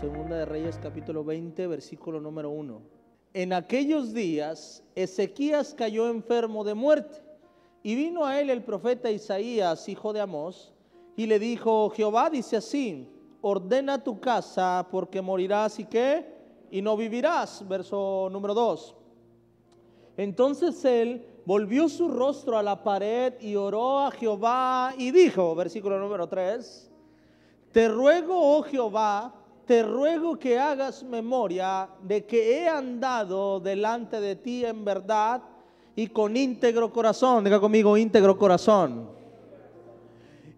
Segunda de Reyes capítulo 20, versículo número 1. En aquellos días Ezequías cayó enfermo de muerte y vino a él el profeta Isaías, hijo de Amós, y le dijo, Jehová dice así, ordena tu casa porque morirás y qué, y no vivirás. Verso número 2. Entonces él volvió su rostro a la pared y oró a Jehová y dijo, versículo número 3, te ruego, oh Jehová, te ruego que hagas memoria de que he andado delante de ti en verdad y con íntegro corazón, diga conmigo íntegro corazón,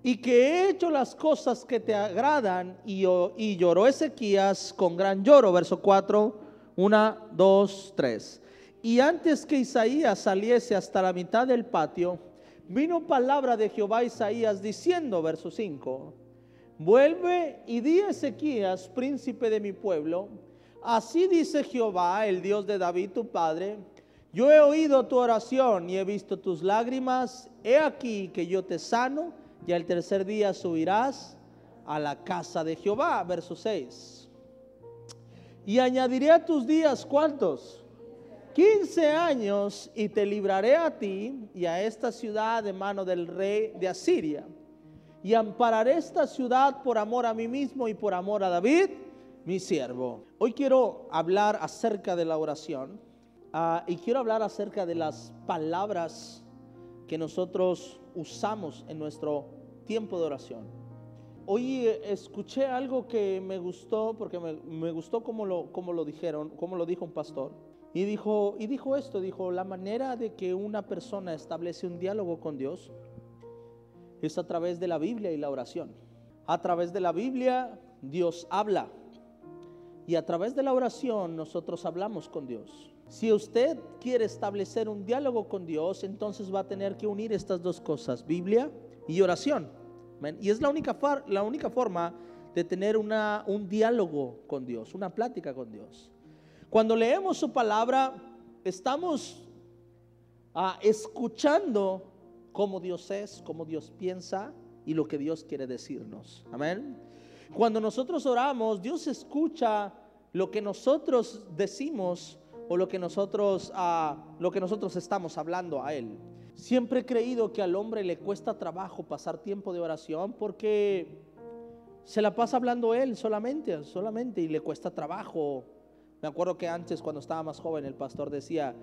y que he hecho las cosas que te agradan y, y lloró Ezequías con gran lloro, verso 4, 1, 2, 3. Y antes que Isaías saliese hasta la mitad del patio, vino palabra de Jehová a Isaías diciendo, verso 5, vuelve y di a Ezequías, príncipe de mi pueblo, así dice Jehová, el Dios de David tu padre, yo he oído tu oración y he visto tus lágrimas, he aquí que yo te sano y al tercer día subirás a la casa de Jehová, verso 6. Y añadiré a tus días, ¿cuántos? 15 años y te libraré a ti y a esta ciudad de mano del rey de Asiria. Y ampararé esta ciudad por amor a mí mismo y por amor a David, mi siervo. Hoy quiero hablar acerca de la oración uh, y quiero hablar acerca de las palabras que nosotros usamos en nuestro tiempo de oración. Hoy escuché algo que me gustó, porque me, me gustó como lo, como lo dijeron, como lo dijo un pastor. Y dijo, y dijo esto, dijo, la manera de que una persona establece un diálogo con Dios es a través de la Biblia y la oración. A través de la Biblia Dios habla y a través de la oración nosotros hablamos con Dios. Si usted quiere establecer un diálogo con Dios, entonces va a tener que unir estas dos cosas, Biblia y oración. Y es la única, la única forma de tener una, un diálogo con Dios, una plática con Dios. Cuando leemos su palabra, estamos ah, escuchando cómo Dios es, cómo Dios piensa y lo que Dios quiere decirnos. Amén. Cuando nosotros oramos, Dios escucha lo que nosotros decimos o lo que nosotros, ah, lo que nosotros estamos hablando a Él. Siempre he creído que al hombre le cuesta trabajo pasar tiempo de oración porque se la pasa hablando Él solamente, solamente y le cuesta trabajo me acuerdo que antes, cuando estaba más joven, el pastor decía,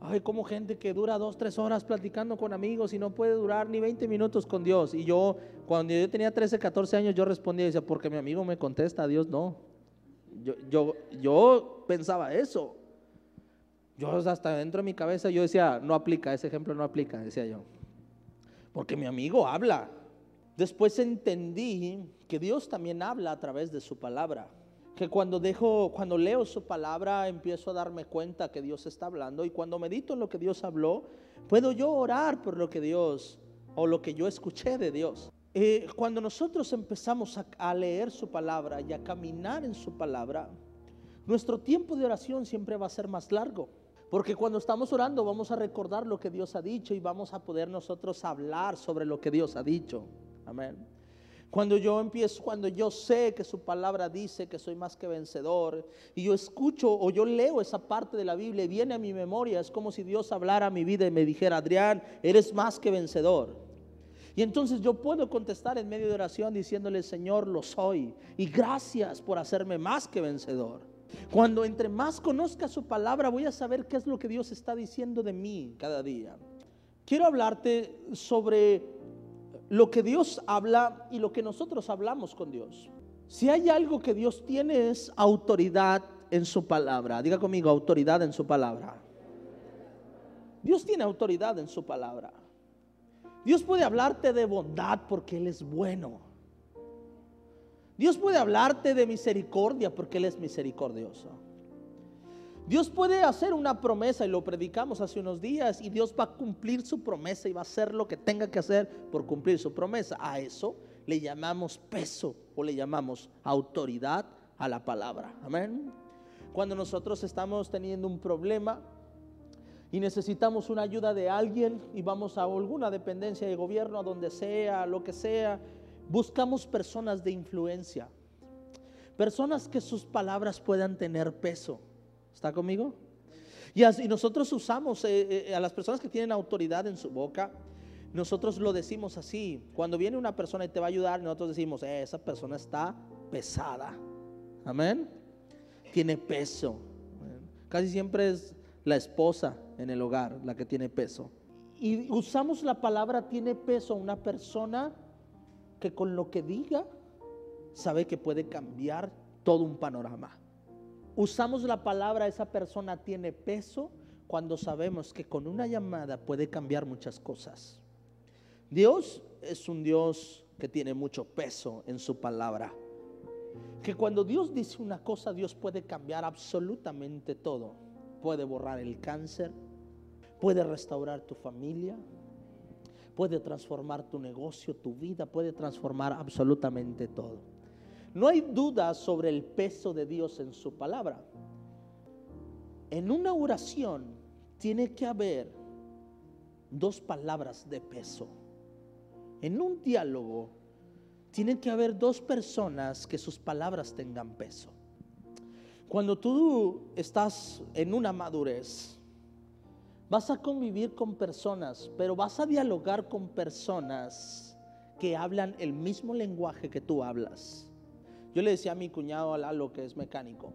ay, como gente que dura dos, tres horas platicando con amigos y no puede durar ni 20 minutos con Dios. Y yo, cuando yo tenía 13, 14 años, yo respondía y decía, porque mi amigo me contesta, Dios no. Yo, yo, yo pensaba eso. Yo hasta dentro de mi cabeza yo decía, no aplica, ese ejemplo no aplica, decía yo. Porque mi amigo habla. Después entendí que Dios también habla a través de su palabra que cuando dejo, cuando leo su palabra, empiezo a darme cuenta que Dios está hablando y cuando medito en lo que Dios habló, puedo yo orar por lo que Dios o lo que yo escuché de Dios. Eh, cuando nosotros empezamos a, a leer su palabra y a caminar en su palabra, nuestro tiempo de oración siempre va a ser más largo. Porque cuando estamos orando vamos a recordar lo que Dios ha dicho y vamos a poder nosotros hablar sobre lo que Dios ha dicho. Amén. Cuando yo empiezo, cuando yo sé que su palabra dice que soy más que vencedor y yo escucho o yo leo esa parte de la Biblia y viene a mi memoria, es como si Dios hablara a mi vida y me dijera, Adrián, eres más que vencedor. Y entonces yo puedo contestar en medio de oración diciéndole, Señor, lo soy. Y gracias por hacerme más que vencedor. Cuando entre más conozca su palabra, voy a saber qué es lo que Dios está diciendo de mí cada día. Quiero hablarte sobre lo que Dios habla y lo que nosotros hablamos con Dios. Si hay algo que Dios tiene es autoridad en su palabra. Diga conmigo, autoridad en su palabra. Dios tiene autoridad en su palabra. Dios puede hablarte de bondad porque Él es bueno. Dios puede hablarte de misericordia porque Él es misericordioso. Dios puede hacer una promesa y lo predicamos hace unos días y Dios va a cumplir su promesa y va a hacer lo que tenga que hacer por cumplir su promesa. A eso le llamamos peso o le llamamos autoridad a la palabra. Amén. Cuando nosotros estamos teniendo un problema y necesitamos una ayuda de alguien y vamos a alguna dependencia de gobierno, a donde sea, lo que sea, buscamos personas de influencia Personas que sus palabras puedan tener peso. ¿Está conmigo? Y, así nosotros usamos eh, eh, a las personas que tienen autoridad en su boca, nosotros lo decimos así. Cuando viene una persona y te va a ayudar, nosotros decimos, eh, esa persona está pesada. Amén. Tiene peso. Casi siempre es la esposa en el hogar la que tiene peso. Y usamos la palabra tiene peso a una persona que con lo que diga sabe que puede cambiar todo un panorama. Usamos la palabra esa persona tiene peso cuando sabemos que con una llamada puede cambiar muchas cosas. Dios es un Dios que tiene mucho peso en su palabra. Que cuando Dios dice una cosa, Dios puede cambiar absolutamente todo. Puede borrar el cáncer, puede restaurar tu familia, puede transformar tu negocio, tu vida, puede transformar absolutamente todo. No hay duda sobre el peso de Dios en su palabra. En una oración tiene que haber dos palabras de peso. En un diálogo tiene que haber dos personas que sus palabras tengan peso. Cuando tú estás en una madurez, Vas a convivir con personas, pero vas a dialogar con personas que hablan el mismo lenguaje que tú hablas. Yo le decía a mi cuñado Lalo, que es mecánico,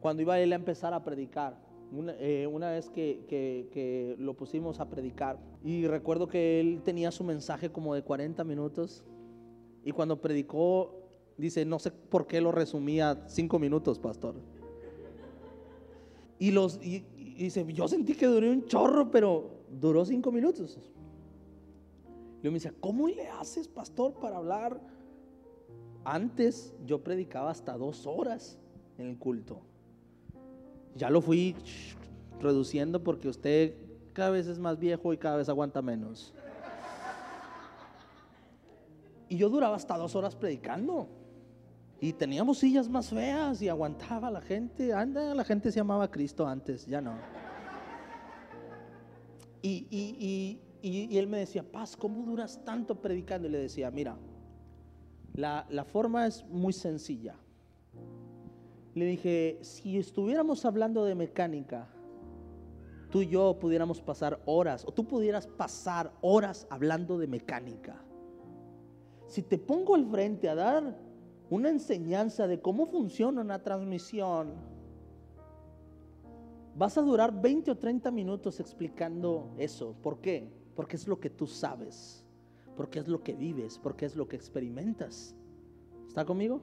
cuando iba él a empezar a predicar, una, eh, vez que, que, lo pusimos a predicar, y recuerdo que él tenía su mensaje como de 40 minutos, y cuando predicó, dice, no sé por qué lo resumía 5 minutos, pastor. Y, los, y dice, yo sentí que duró un chorro, pero duró cinco minutos. Y me dice, ¿cómo le haces, pastor, para hablar? Antes yo predicaba hasta dos horas en el culto. Ya lo fui reduciendo porque usted cada vez es más viejo y cada vez aguanta menos. Y yo duraba hasta dos horas predicando. Y teníamos sillas más feas y aguantaba la gente. Anda, la gente se llamaba Cristo antes, ya no. Y, él me decía, Paz, ¿cómo duras tanto predicando? Y le decía, mira, la, la forma es muy sencilla. Le dije, si estuviéramos hablando de mecánica, tú y yo pudiéramos pasar horas, o tú pudieras pasar horas hablando de mecánica. Si te pongo al frente a dar una enseñanza de cómo funciona una transmisión, vas a durar 20 o 30 minutos explicando eso. ¿Por qué? Porque es lo que tú sabes, porque es lo que vives, porque es lo que experimentas. ¿Está conmigo?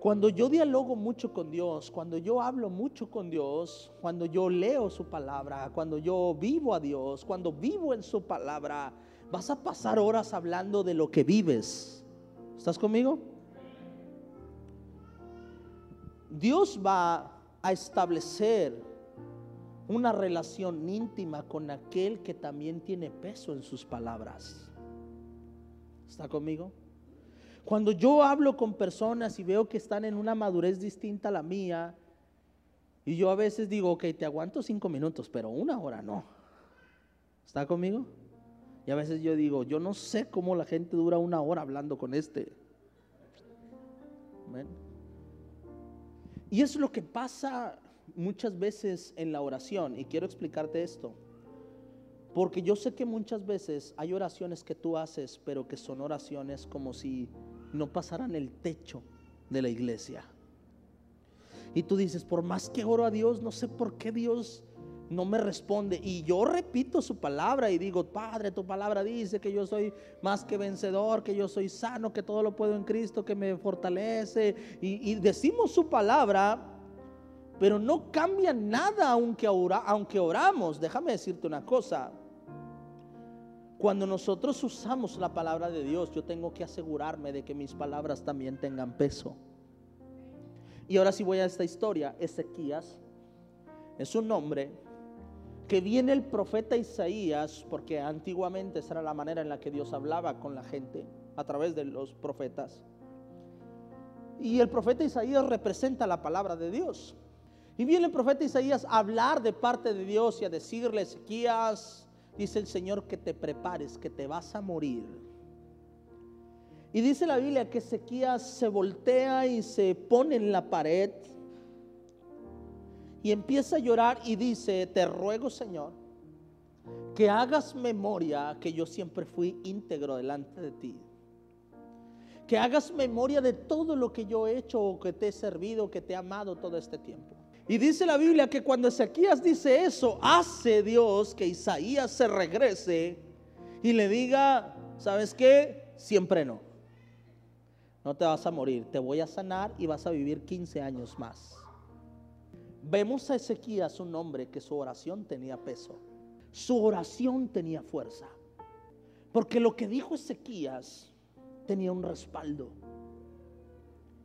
Cuando yo dialogo mucho con Dios, cuando yo hablo mucho con Dios, cuando yo leo su palabra, cuando yo vivo a Dios, cuando vivo en su palabra, vas a pasar horas hablando de lo que vives ¿Estás conmigo? Dios va a establecer una relación íntima con aquel que también tiene peso en sus palabras. ¿Está conmigo? Cuando yo hablo con personas y veo que están en una madurez distinta a la mía, y yo a veces digo, ok, te aguanto cinco minutos, pero una hora no. ¿Está conmigo? Y a veces yo digo, yo no sé cómo la gente dura una hora hablando con este. Y es lo que pasa muchas veces en la oración. Y quiero explicarte esto. Porque yo sé que muchas veces hay oraciones que tú haces, pero que son oraciones como si no pasaran el techo de la iglesia. Y tú dices, por más que oro a Dios, no sé por qué Dios no me responde. Y yo repito su palabra y digo, Padre, tu palabra dice que yo soy más que vencedor, que yo soy sano, que todo lo puedo en Cristo, que me fortalece. Y, decimos su palabra, pero no cambia nada aunque, aunque oramos. Déjame decirte una cosa. Cuando nosotros usamos la palabra de Dios, yo tengo que asegurarme de que mis palabras también tengan peso. Y ahora sí voy a esta historia. Ezequías es un hombre que viene el profeta Isaías, porque antiguamente esa era la manera en la que Dios hablaba con la gente, a través de los profetas. Y el profeta Isaías representa la palabra de Dios. Y viene el profeta Isaías a hablar de parte de Dios y a decirle, Ezequías, dice el Señor, que te prepares, que te vas a morir. Y dice la Biblia que Ezequías se voltea y se pone en la pared y empieza a llorar y dice, te ruego Señor, que hagas memoria que yo siempre fui íntegro delante de ti. Que hagas memoria de todo lo que yo he hecho que te he servido, que te he amado todo este tiempo. Y dice la Biblia que cuando Ezequías dice eso, hace Dios que Isaías se regrese y le diga, ¿sabes qué? Siempre no. No te vas a morir, te voy a sanar y vas a vivir 15 años más. Vemos a Ezequías un hombre que su oración tenía peso. Su oración tenía fuerza. Porque lo que dijo Ezequías tenía un respaldo.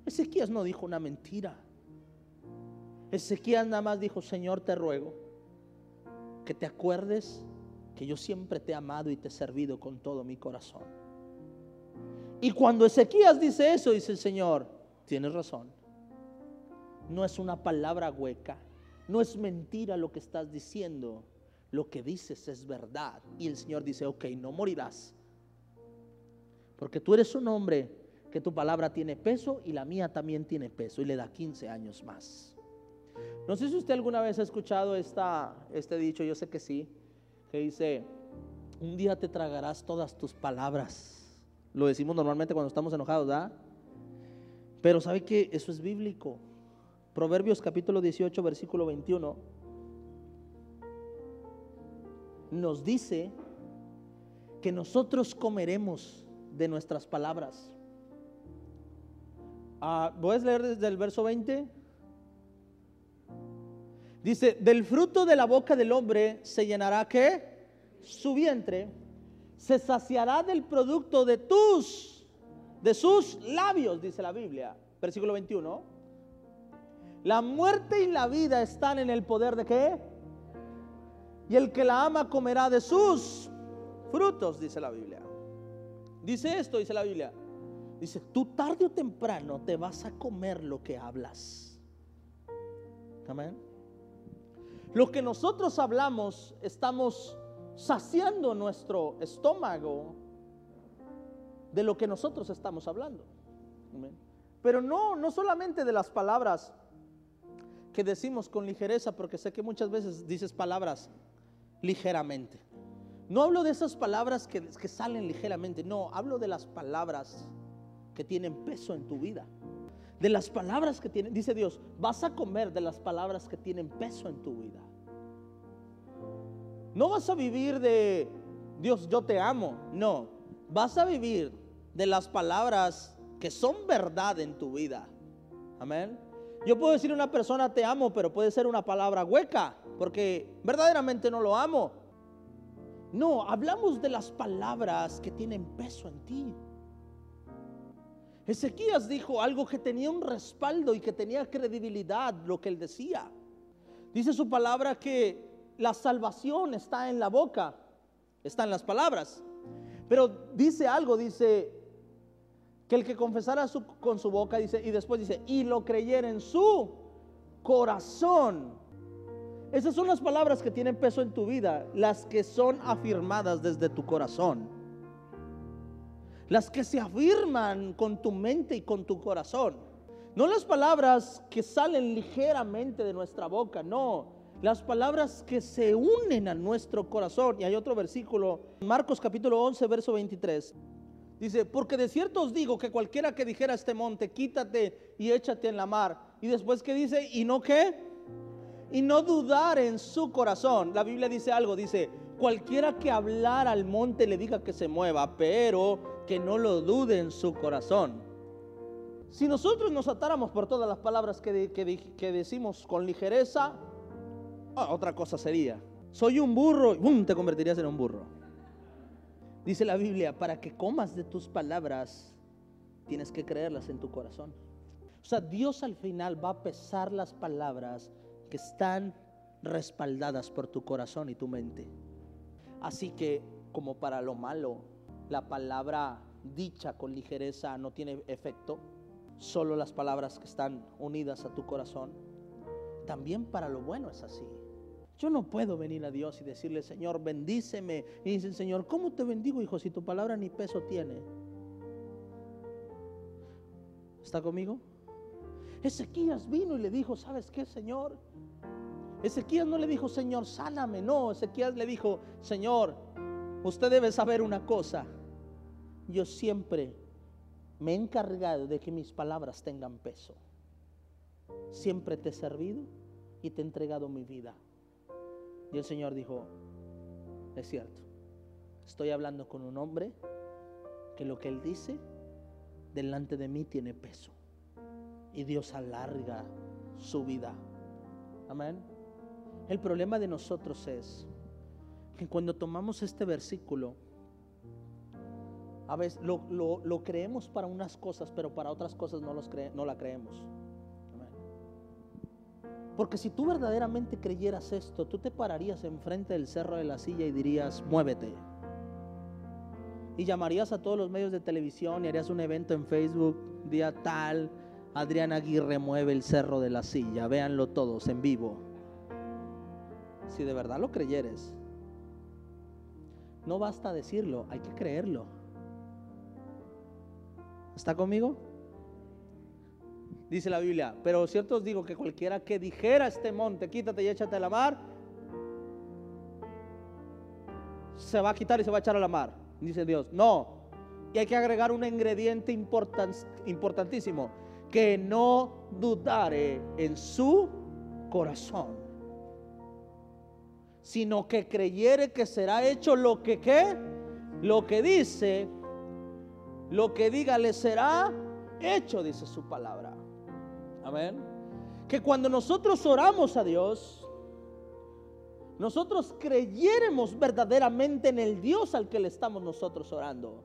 Ezequías no dijo una mentira. Ezequías nada más dijo, Señor, te ruego que te acuerdes que yo siempre te he amado y te he servido con todo mi corazón. Y cuando Ezequías dice eso, dice el Señor, tienes razón. No es una palabra hueca, no es mentira lo que estás diciendo, lo que dices es verdad. Y el Señor dice, ok, no morirás, porque tú eres un hombre que tu palabra tiene peso y la mía también tiene peso y le da 15 años más. No sé si usted alguna vez ha escuchado esta, este dicho, yo sé que sí, que dice, un día te tragarás todas tus palabras. Lo decimos normalmente cuando estamos enojados, ¿verdad? Pero ¿sabe que eso es bíblico? Proverbios capítulo 18, versículo 21, nos dice que nosotros comeremos de nuestras palabras. Ah, ¿Voy a leer desde el verso 20? Dice, del fruto de la boca del hombre se llenará qué? Su vientre. Se saciará del producto de tus, de sus labios, dice la Biblia. Versículo 21. La muerte y la vida están en el poder de qué? Y el que la ama comerá de sus frutos, dice la Biblia. Dice esto, dice la Biblia. Dice, tú tarde o temprano te vas a comer lo que hablas. Amén. Lo que nosotros hablamos, estamos saciando nuestro estómago de lo que nosotros estamos hablando. Pero no, no solamente de las palabras que decimos con ligereza, porque sé que muchas veces dices palabras ligeramente. No hablo de esas palabras que, que salen ligeramente, no, hablo de las palabras que tienen peso en tu vida. De las palabras que tienen, dice Dios, vas a comer de las palabras que tienen peso en tu vida. No vas a vivir de Dios, yo te amo. No, vas a vivir de las palabras que son verdad en tu vida. Amén. Yo puedo decir a una persona te amo, pero puede ser una palabra hueca, porque verdaderamente no lo amo. No, hablamos de las palabras que tienen peso en ti. Ezequías dijo algo que tenía un respaldo y que tenía credibilidad, lo que él decía. Dice su palabra que la salvación está en la boca, está en las palabras. Pero dice algo, dice, que el que confesara con su boca, dice, y después dice, y lo creyera en su corazón. Esas son las palabras que tienen peso en tu vida, las que son afirmadas desde tu corazón. Las que se afirman con tu mente y con tu corazón. No las palabras que salen ligeramente de nuestra boca, no. Las palabras que se unen a nuestro corazón. Y hay otro versículo, Marcos capítulo 11, verso 23. Dice, porque de cierto os digo que cualquiera que dijera a este monte, quítate y échate en la mar. Y después que dice, ¿y no qué? Y no dudar en su corazón. La Biblia dice algo, dice, cualquiera que hablar al monte le diga que se mueva, pero que no lo dude en su corazón. Si nosotros nos atáramos por todas las palabras que, que, decimos con ligereza, ah, otra cosa sería, soy un burro, y te convertirías en un burro. Dice la Biblia, para que comas de tus palabras, tienes que creerlas en tu corazón. O sea, Dios al final va a pesar las palabras que están respaldadas por tu corazón y tu mente. Así que, como para lo malo, la palabra dicha con ligereza no tiene efecto, solo las palabras que están unidas a tu corazón, también para lo bueno es así. Yo no puedo venir a Dios y decirle, Señor, bendíceme. Y dice Señor, ¿cómo te bendigo, hijo, si tu palabra ni peso tiene? ¿Está conmigo? Ezequías vino y le dijo, ¿sabes qué, Señor? Ezequías no le dijo, Señor, sáname. No, Ezequías le dijo, Señor, usted debe saber una cosa. Yo siempre me he encargado de que mis palabras tengan peso. Siempre te he servido y te he entregado mi vida. Y el Señor dijo, es cierto, estoy hablando con un hombre que lo que él dice delante de mí tiene peso. Y Dios alarga su vida. Amén. El problema de nosotros es que cuando tomamos este versículo, a veces lo, creemos para unas cosas, pero para otras cosas no, los no la creemos. Porque si tú verdaderamente creyeras esto, tú te pararías enfrente del cerro de la silla y dirías, muévete. Y llamarías a todos los medios de televisión y harías un evento en Facebook, día tal, Adrián Aguirre mueve el cerro de la silla, véanlo todos en vivo. Si de verdad lo creyeres, no basta decirlo, hay que creerlo. ¿Está conmigo? Dice la Biblia, pero cierto os digo que cualquiera que dijera este monte, quítate y échate a la mar, se va a quitar y se va a echar a la mar. Dice Dios, no. Y hay que agregar un ingrediente importantísimo, que no dudare en su corazón, sino que creyere que será hecho lo que qué, lo que dice, lo que diga le será hecho, dice su palabra. Amén. Que cuando nosotros oramos a Dios, nosotros creyéremos verdaderamente en el Dios al que le estamos nosotros orando.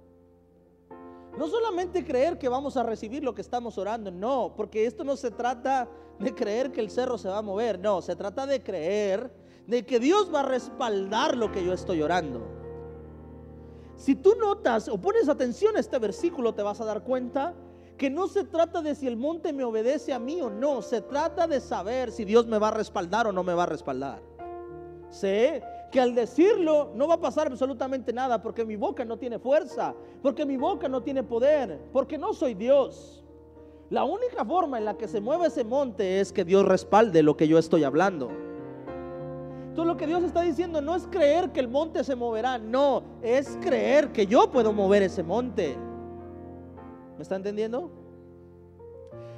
No solamente creer que vamos a recibir lo que estamos orando, no, porque esto no se trata de creer que el cerro se va a mover, no, se trata de creer de que Dios va a respaldar lo que yo estoy orando. Si tú notas o pones atención a este versículo, te vas a dar cuenta que no se trata de si el monte me obedece a mí o no, se trata de saber si Dios me va a respaldar o no me va a respaldar. Sé que al decirlo no va a pasar absolutamente nada porque mi boca no tiene fuerza, porque mi boca no tiene poder, porque no soy Dios. La única forma en la que se mueve ese monte es que Dios respalde lo que yo estoy hablando. Todo lo que Dios está diciendo no es creer que el monte se moverá, no, es creer que yo puedo mover ese monte. ¿Me está entendiendo?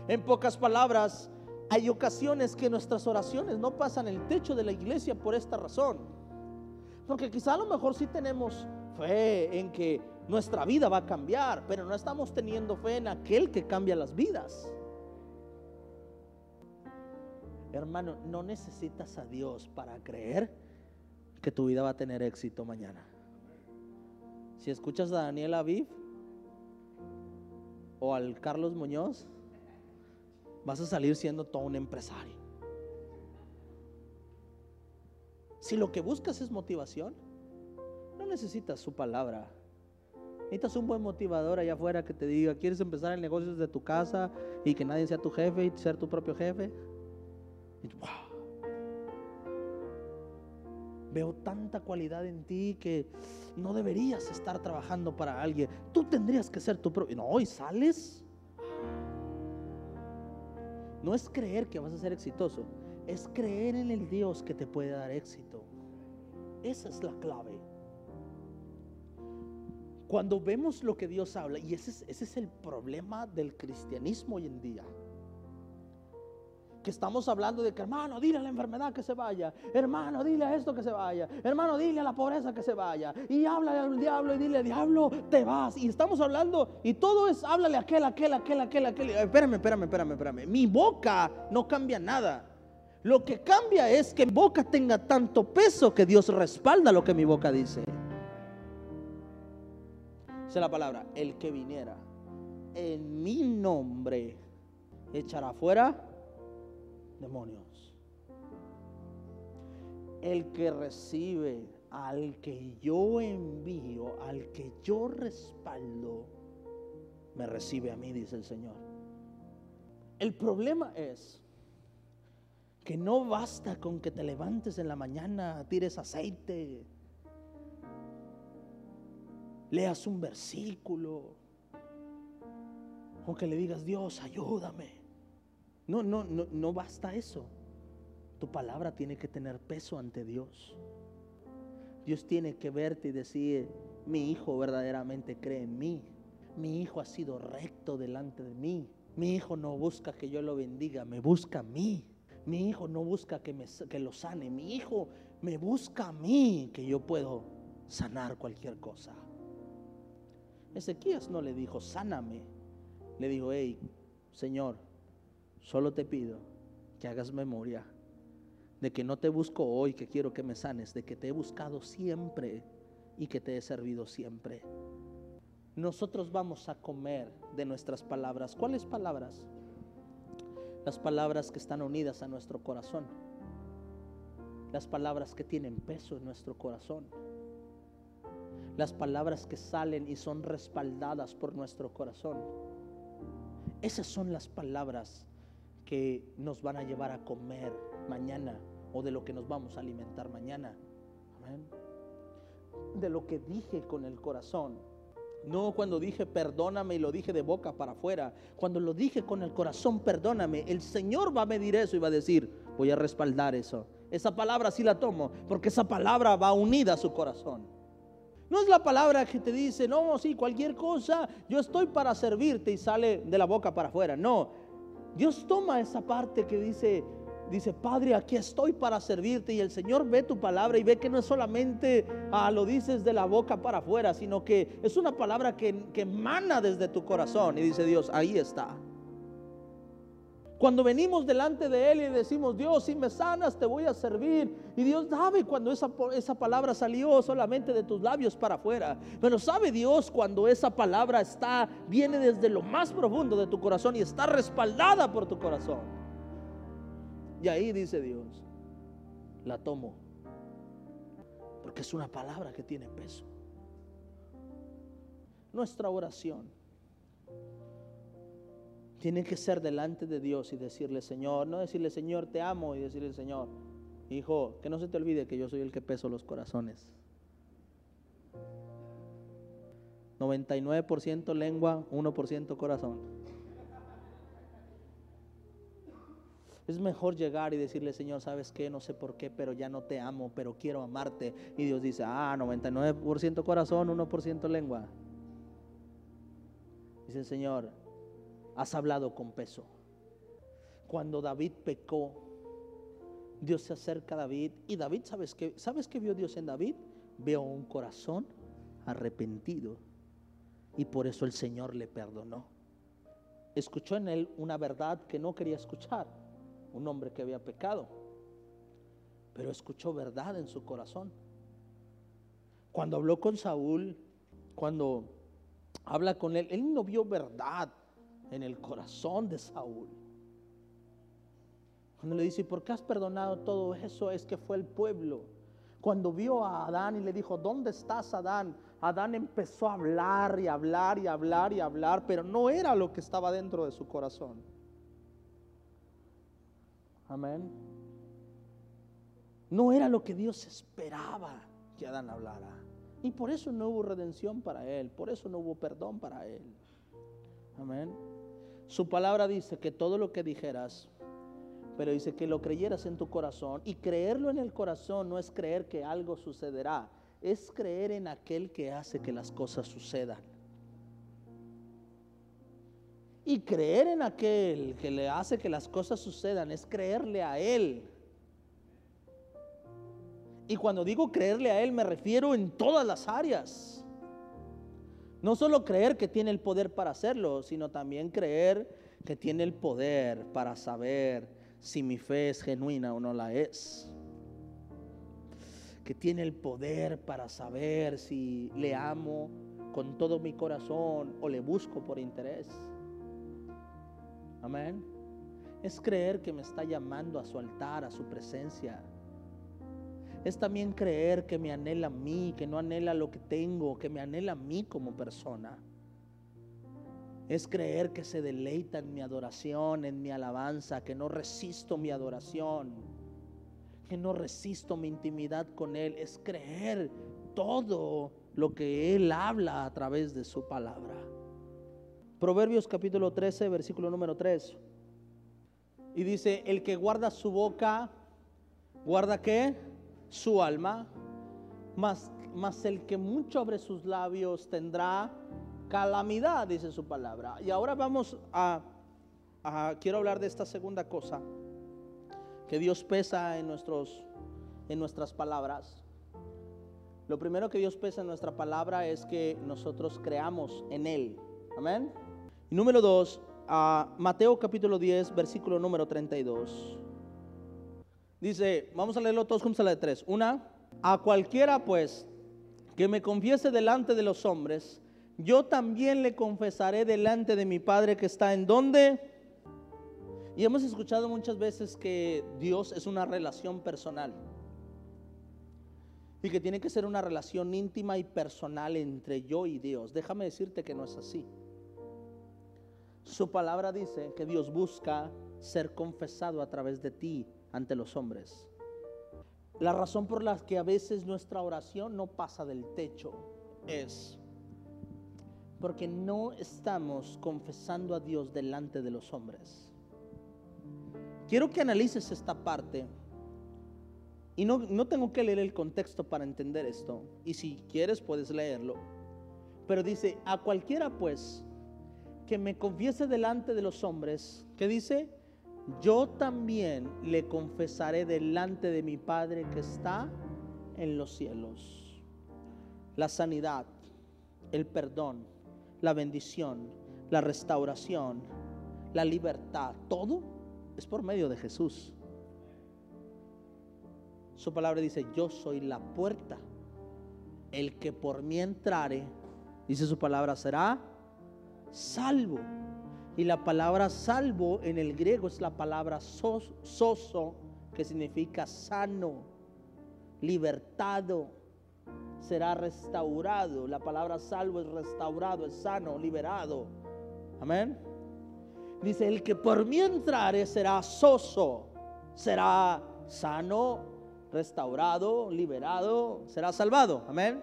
En pocas palabras, hay ocasiones que nuestras oraciones no pasan el techo de la iglesia por esta razón. Porque quizá a lo mejor sí tenemos fe en que nuestra vida va a cambiar, pero no estamos teniendo fe en aquel que cambia las vidas. Hermano, no necesitas a Dios para creer que tu vida va a tener éxito mañana. Si escuchas a Daniel Aviv, o al Carlos Muñoz, vas a salir siendo todo un empresario. Si lo que buscas es motivación, no necesitas su palabra. Necesitas un buen motivador allá afuera que te diga, ¿quieres empezar el negocio desde tu casa y que nadie sea tu jefe y ser tu propio jefe? Veo tanta cualidad en ti que no deberías estar trabajando para alguien. Tú tendrías que ser tu propio. No, y sales. No es creer que vas a ser exitoso, es creer en el Dios que te puede dar éxito. Esa es la clave. Cuando vemos lo que Dios habla, y ese es, ese es el problema del cristianismo hoy en día que estamos hablando de que, hermano, dile a la enfermedad que se vaya, hermano, dile a esto que se vaya, hermano, dile a la pobreza que se vaya, y háblale al diablo y dile, diablo, te vas. Y estamos hablando, y todo es, háblale a aquel, aquel, aquel, aquel, aquel. Espérame, espérame, espérame, espérame. Mi boca no cambia nada. Lo que cambia es que mi boca tenga tanto peso que Dios respalda lo que mi boca dice. Esa es la palabra, el que viniera en mi nombre echará fuera demonios. El que recibe al que yo envío, al que yo respaldo, me recibe a mí, dice el Señor. El problema es que no basta con que te levantes en la mañana, tires aceite, leas un versículo, O que le digas, Dios, ayúdame. No, no, no, no basta eso. Tu palabra tiene que tener peso ante Dios. Dios tiene que verte y decir, mi hijo verdaderamente cree en mí. Mi hijo ha sido recto delante de mí. Mi hijo no busca que yo lo bendiga, me busca a mí. Mi hijo no busca que, me, que lo sane. Mi hijo me busca a mí, que yo puedo sanar cualquier cosa. Ezequías no le dijo, sáname. Le dijo, hey, Señor, solo te pido que hagas memoria de que no te busco hoy, que quiero que me sanes, de que te he buscado siempre y que te he servido siempre. Nosotros vamos a comer de nuestras palabras. ¿Cuáles palabras? Las palabras que están unidas a nuestro corazón. Las palabras que tienen peso en nuestro corazón. Las palabras que salen y son respaldadas por nuestro corazón. Esas son las palabras que nos van a llevar a comer mañana o de lo que nos vamos a alimentar mañana. De lo que dije con el corazón. No cuando dije perdóname y lo dije de boca para afuera. Cuando lo dije con el corazón perdóname, el Señor va a medir eso y va a decir, voy a respaldar eso. Esa palabra sí la tomo porque esa palabra va unida a su corazón. No es la palabra que te dice, no, sí, cualquier cosa, yo estoy para servirte y sale de la boca para afuera. No, Dios toma esa parte que dice, dice, Padre, aquí estoy para servirte. Y el Señor ve tu palabra y ve que no es solamente ah, lo dices de la boca para afuera, sino que es una palabra que, que emana desde tu corazón. Y dice Dios, ahí está. Cuando venimos delante de Él y decimos, Dios, si me sanas, te voy a servir. Y Dios sabe cuando esa, esa palabra salió solamente de tus labios para afuera. Pero sabe Dios cuando esa palabra está, viene desde lo más profundo de tu corazón y está respaldada por tu corazón. Y ahí dice Dios, la tomo. Porque es una palabra que tiene peso. Nuestra oración tiene que ser delante de Dios y decirle, Señor, no decirle, Señor, te amo y decirle, Señor, hijo, que no se te olvide que yo soy el que peso los corazones. 99% lengua, 1% corazón. Es mejor llegar y decirle, Señor, ¿sabes qué? No sé por qué, pero ya no te amo, pero quiero amarte. Y Dios dice, ah, 99% corazón, 1% lengua. Dice Señor, has hablado con peso. Cuando David pecó, Dios se acerca a David y David, ¿sabes qué? ¿Sabes qué vio Dios en David? Veo un corazón arrepentido y por eso el Señor le perdonó. Escuchó en él una verdad que no quería escuchar, un hombre que había pecado, pero escuchó verdad en su corazón. Cuando habló con Saúl, cuando habla con él, él no vio verdad, en el corazón de Saúl. Cuando le dice, ¿por qué has perdonado todo eso? Es que fue el pueblo. Cuando vio a Adán y le dijo, ¿dónde estás Adán? Adán empezó a hablar y hablar y hablar y hablar, pero no era lo que estaba dentro de su corazón. Amén. No era lo que Dios esperaba que Adán hablara. Y por eso no hubo redención para él, por eso no hubo perdón para él. Amén. Su palabra dice que todo lo que dijeras, pero dice que lo creyeras en tu corazón. Y creerlo en el corazón no es creer que algo sucederá, es creer en aquel que hace que las cosas sucedan. Y creer en aquel que le hace que las cosas sucedan es creerle a Él. Y cuando digo creerle a Él me refiero en todas las áreas. No solo creer que tiene el poder para hacerlo, sino también creer que tiene el poder para saber si mi fe es genuina o no la es. Que tiene el poder para saber si le amo con todo mi corazón o le busco por interés. Amén. Es creer que me está llamando a su altar, a su presencia es también creer que me anhela a mí, que no anhela lo que tengo, que me anhela a mí como persona. Es creer que se deleita en mi adoración, en mi alabanza, que no resisto mi adoración, que no resisto mi intimidad con Él. Es creer todo lo que Él habla a través de su palabra. Proverbios capítulo 13, versículo número 3. Y dice, el que guarda su boca, guarda qué? Su alma, mas, el que mucho abre sus labios tendrá calamidad, dice su palabra. Y ahora vamos a, quiero hablar de esta segunda cosa, que Dios pesa en, nuestros, en nuestras palabras. Lo primero que Dios pesa en nuestra palabra es que nosotros creamos en Él. Amén. Número dos, a Mateo capítulo 10, versículo número 32. Dice, vamos a leerlo todos juntos a la de tres. Una, a cualquiera pues que me confiese delante de los hombres, yo también le confesaré delante de mi Padre que está en donde. Y hemos escuchado muchas veces que Dios es una relación personal. Y que tiene que ser una relación íntima y personal entre yo y Dios. Déjame decirte que no es así. Su palabra dice que Dios busca ser confesado a través de ti ante los hombres. La razón por la que a veces nuestra oración no pasa del techo es porque no estamos confesando a Dios delante de los hombres. Quiero que analices esta parte. Y no, no, tengo que leer el contexto para entender esto. Y si quieres puedes leerlo. Pero dice, a cualquiera pues que me confiese delante de los hombres, ¿qué dice? Yo también le confesaré delante de mi Padre que está en los cielos. La sanidad, el perdón, la bendición, la restauración, la libertad, todo es por medio de Jesús. Su palabra dice, yo soy la puerta. El que por mí entrare, dice su palabra, será salvo. Y la palabra salvo en el griego es la palabra soso, que significa sano, libertado, será restaurado. La palabra salvo es restaurado, es sano, liberado. Amén. Dice, el que por mí entrare será soso, será sano, restaurado, liberado, será salvado. Amén.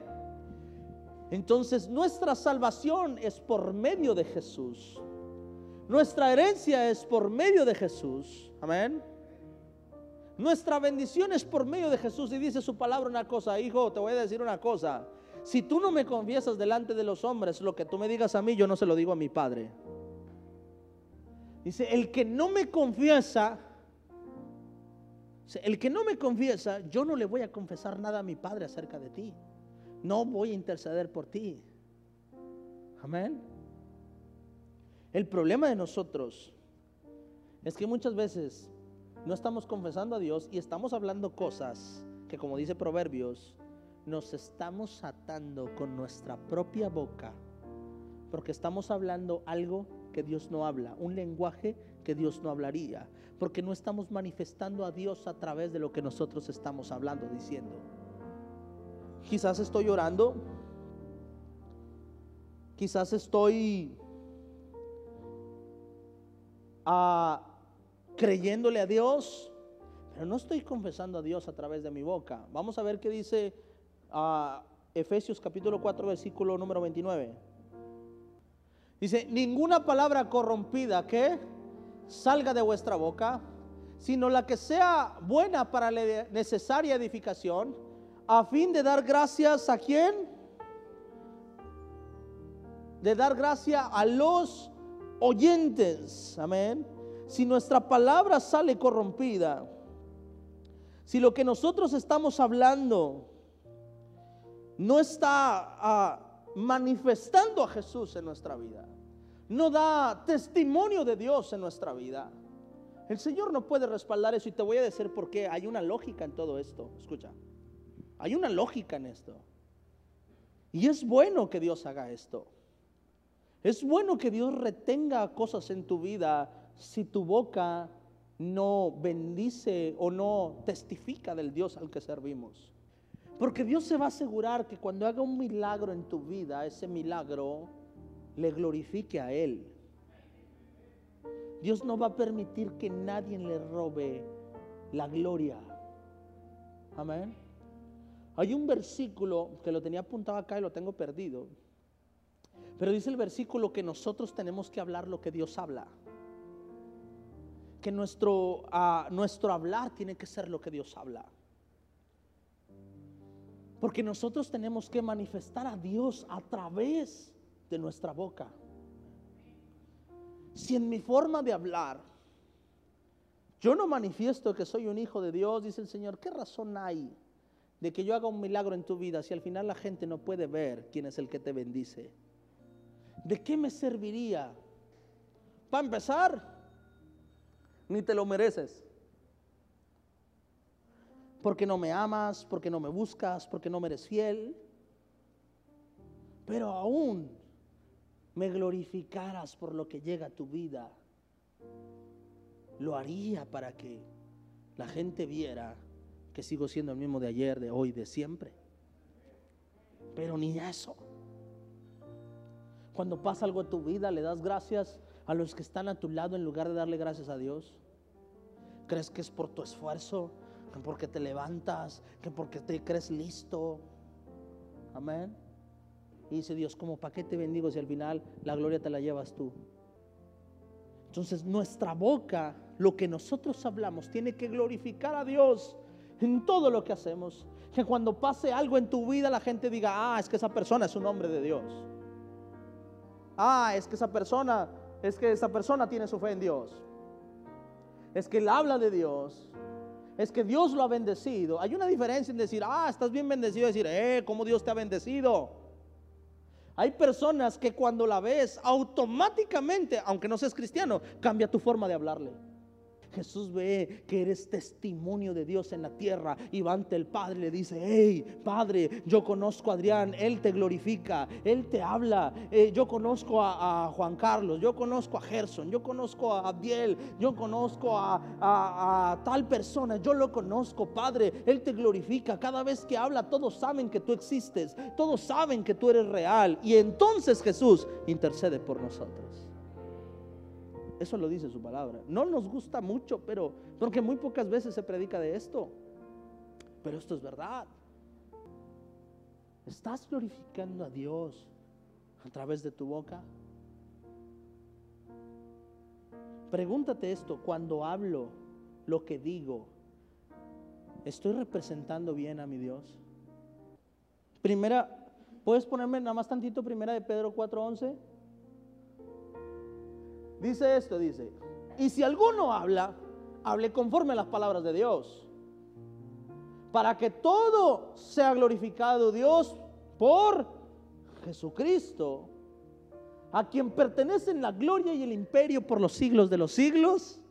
Entonces nuestra salvación es por medio de Jesús. Nuestra herencia es por medio de Jesús. Amén. Nuestra bendición es por medio de Jesús. Y dice su palabra una cosa, hijo, te voy a decir una cosa. Si tú no me confiesas delante de los hombres, lo que tú me digas a mí, yo no se lo digo a mi Padre. Dice, el que no me confiesa, el que no me confiesa, yo no le voy a confesar nada a mi Padre acerca de ti no voy a interceder por ti. Amén. El problema de nosotros es que muchas veces no estamos confesando a Dios y estamos hablando cosas que como dice Proverbios, nos estamos atando con nuestra propia boca porque estamos hablando algo que Dios no habla, un lenguaje que Dios no hablaría, porque no estamos manifestando a Dios a través de lo que nosotros estamos hablando, diciendo. Quizás estoy llorando. Quizás estoy ah, creyéndole a Dios, pero no estoy confesando a Dios a través de mi boca. Vamos a ver qué dice uh, Efesios capítulo 4, versículo número 29. Dice, ninguna palabra corrompida que salga de vuestra boca, sino la que sea buena para la necesaria edificación a fin de dar gracias a quién? De dar gracia a los oyentes. Amén. Si nuestra palabra sale corrompida, si lo que nosotros estamos hablando no está ah, manifestando a Jesús en nuestra vida, no da testimonio de Dios en nuestra vida, el Señor no puede respaldar eso y te voy a decir por qué. Hay una lógica en todo esto. Escucha. Hay una lógica en esto. Y es bueno que Dios haga esto. Es bueno que Dios retenga cosas en tu vida si tu boca no bendice o no testifica del Dios al que servimos. Porque Dios se va a asegurar que cuando haga un milagro en tu vida, ese milagro le glorifique a Él. Dios no va a permitir que nadie le robe la gloria. Amén. Hay un versículo que lo tenía apuntado acá y lo tengo perdido. Pero dice el versículo que nosotros tenemos que hablar lo que Dios habla. Que nuestro, ah, nuestro hablar tiene que ser lo que Dios habla. Porque nosotros tenemos que manifestar a Dios a través de nuestra boca. Si en mi forma de hablar yo no manifiesto que soy un hijo de Dios, dice el Señor, ¿qué razón hay de que yo haga un milagro en tu vida si al final la gente no puede ver quién es el que te bendice? ¿De qué me serviría? Para empezar, ni te lo mereces. Porque no me amas, porque no me buscas, porque no me eres fiel. Pero aún me glorificaras por lo que llega a tu vida lo haría para que la gente viera que sigo siendo el mismo de ayer, de hoy, de siempre. Pero ni eso. Cuando pasa algo en tu vida, le das gracias a los que están a tu lado en lugar de darle gracias a Dios. ¿Crees que es por tu esfuerzo? ¿Que porque te levantas? ¿Que porque te crees listo? Amén. Y dice Dios, ¿cómo para qué te bendigo si al final la gloria te la llevas tú? Entonces nuestra boca, lo que nosotros hablamos, tiene que glorificar a Dios en todo lo que hacemos. Que cuando pase algo en tu vida la gente diga, ah, es que esa persona es un hombre de Dios. Ah, es que esa persona, es que esa persona tiene su fe en Dios. Es que él habla de Dios. Es que Dios lo ha bendecido. Hay una diferencia en decir, ah, estás bien bendecido, decir, eh, cómo Dios te ha bendecido. Hay personas que cuando la ves automáticamente, aunque no seas cristiano, cambia tu forma de hablarle. Jesús ve que eres testimonio de Dios en la tierra y va ante el Padre y le dice, hey, Padre, yo conozco a Adrián, Él te glorifica, Él te habla, eh, yo conozco a, Juan Carlos, yo conozco a Gerson, yo conozco a Abdiel, yo conozco a, a tal persona, yo lo conozco, Padre, Él te glorifica, cada vez que habla todos saben que tú existes, todos saben que tú eres real y entonces Jesús intercede por nosotros. Eso lo dice su palabra. No nos gusta mucho, pero porque muy pocas veces se predica de esto. Pero esto es verdad. ¿Estás glorificando a Dios a través de tu boca? Pregúntate esto, cuando hablo lo que digo, ¿estoy representando bien a mi Dios? Primera, ¿puedes ponerme nada más tantito primera de Pedro 4:11? Dice esto, dice, y si alguno habla, hable conforme a las palabras de Dios, para que todo sea glorificado Dios por Jesucristo, a quien pertenecen la gloria y el imperio por los siglos de los siglos.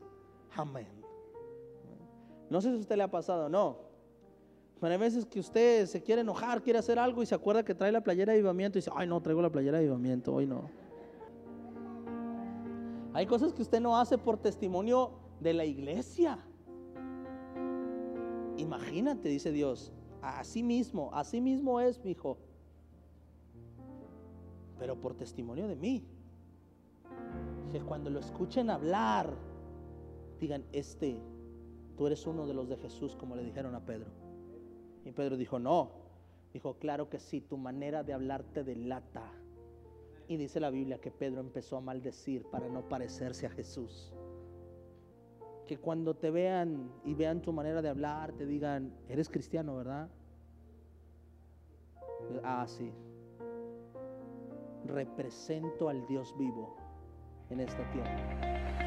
Amén. No sé si a usted le ha pasado, no. Pero hay veces que usted se quiere enojar, quiere hacer algo y se acuerda que trae la playera de avivamiento y dice, ay no, traigo la playera de avivamiento, hoy no. Hay cosas que usted no hace por testimonio de la iglesia. Imagínate, dice Dios, así mismo, así mismo es, mi hijo. Pero por testimonio de mí. Que cuando lo escuchen hablar, digan, este, tú eres uno de los de Jesús, como le dijeron a Pedro. Y Pedro dijo, no. Dijo, claro que sí, tu manera de hablar te delata. Y dice la Biblia que Pedro empezó a maldecir para no parecerse a Jesús. Que cuando te vean y vean tu manera de hablar, te digan, eres cristiano, ¿verdad? Ah, sí. Represento al Dios vivo en esta tierra.